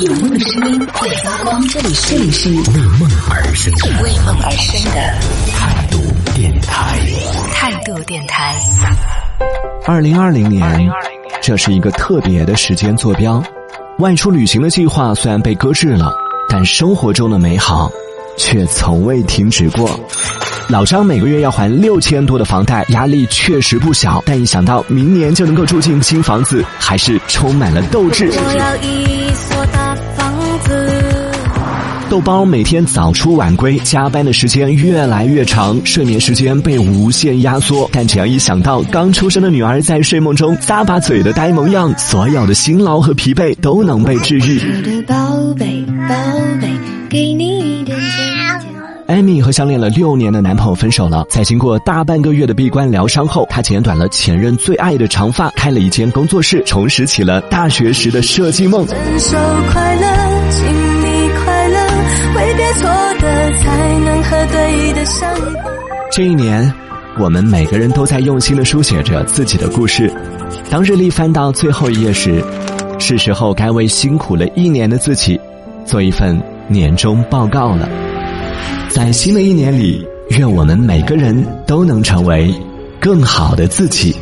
有梦的声音会发光，这里是这里是为梦而生的为梦而生的态度电台。态度电台。二零二零年，这是一个特别的时间坐标。外出旅行的计划虽然被搁置了，但生活中的美好却从未停止过。老张每个月要还六千多的房贷，压力确实不小。但一想到明年就能够住进新房子，还是充满了斗志。我要一豆包每天早出晚归，加班的时间越来越长，睡眠时间被无限压缩。但只要一想到刚出生的女儿在睡梦中咂巴嘴的呆萌样，所有的辛劳和疲惫都能被治愈。我的宝贝，宝贝，给你一点点甜。艾米和相恋了六年的男朋友分手了，在经过大半个月的闭关疗伤后，她剪短了前任最爱的长发，开了一间工作室，重拾起了大学时的设计梦。分手快和对的相逢。这一年，我们每个人都在用心的书写着自己的故事。当日历翻到最后一页时，是时候该为辛苦了一年的自己做一份年终报告了。在新的一年里，愿我们每个人都能成为更好的自己。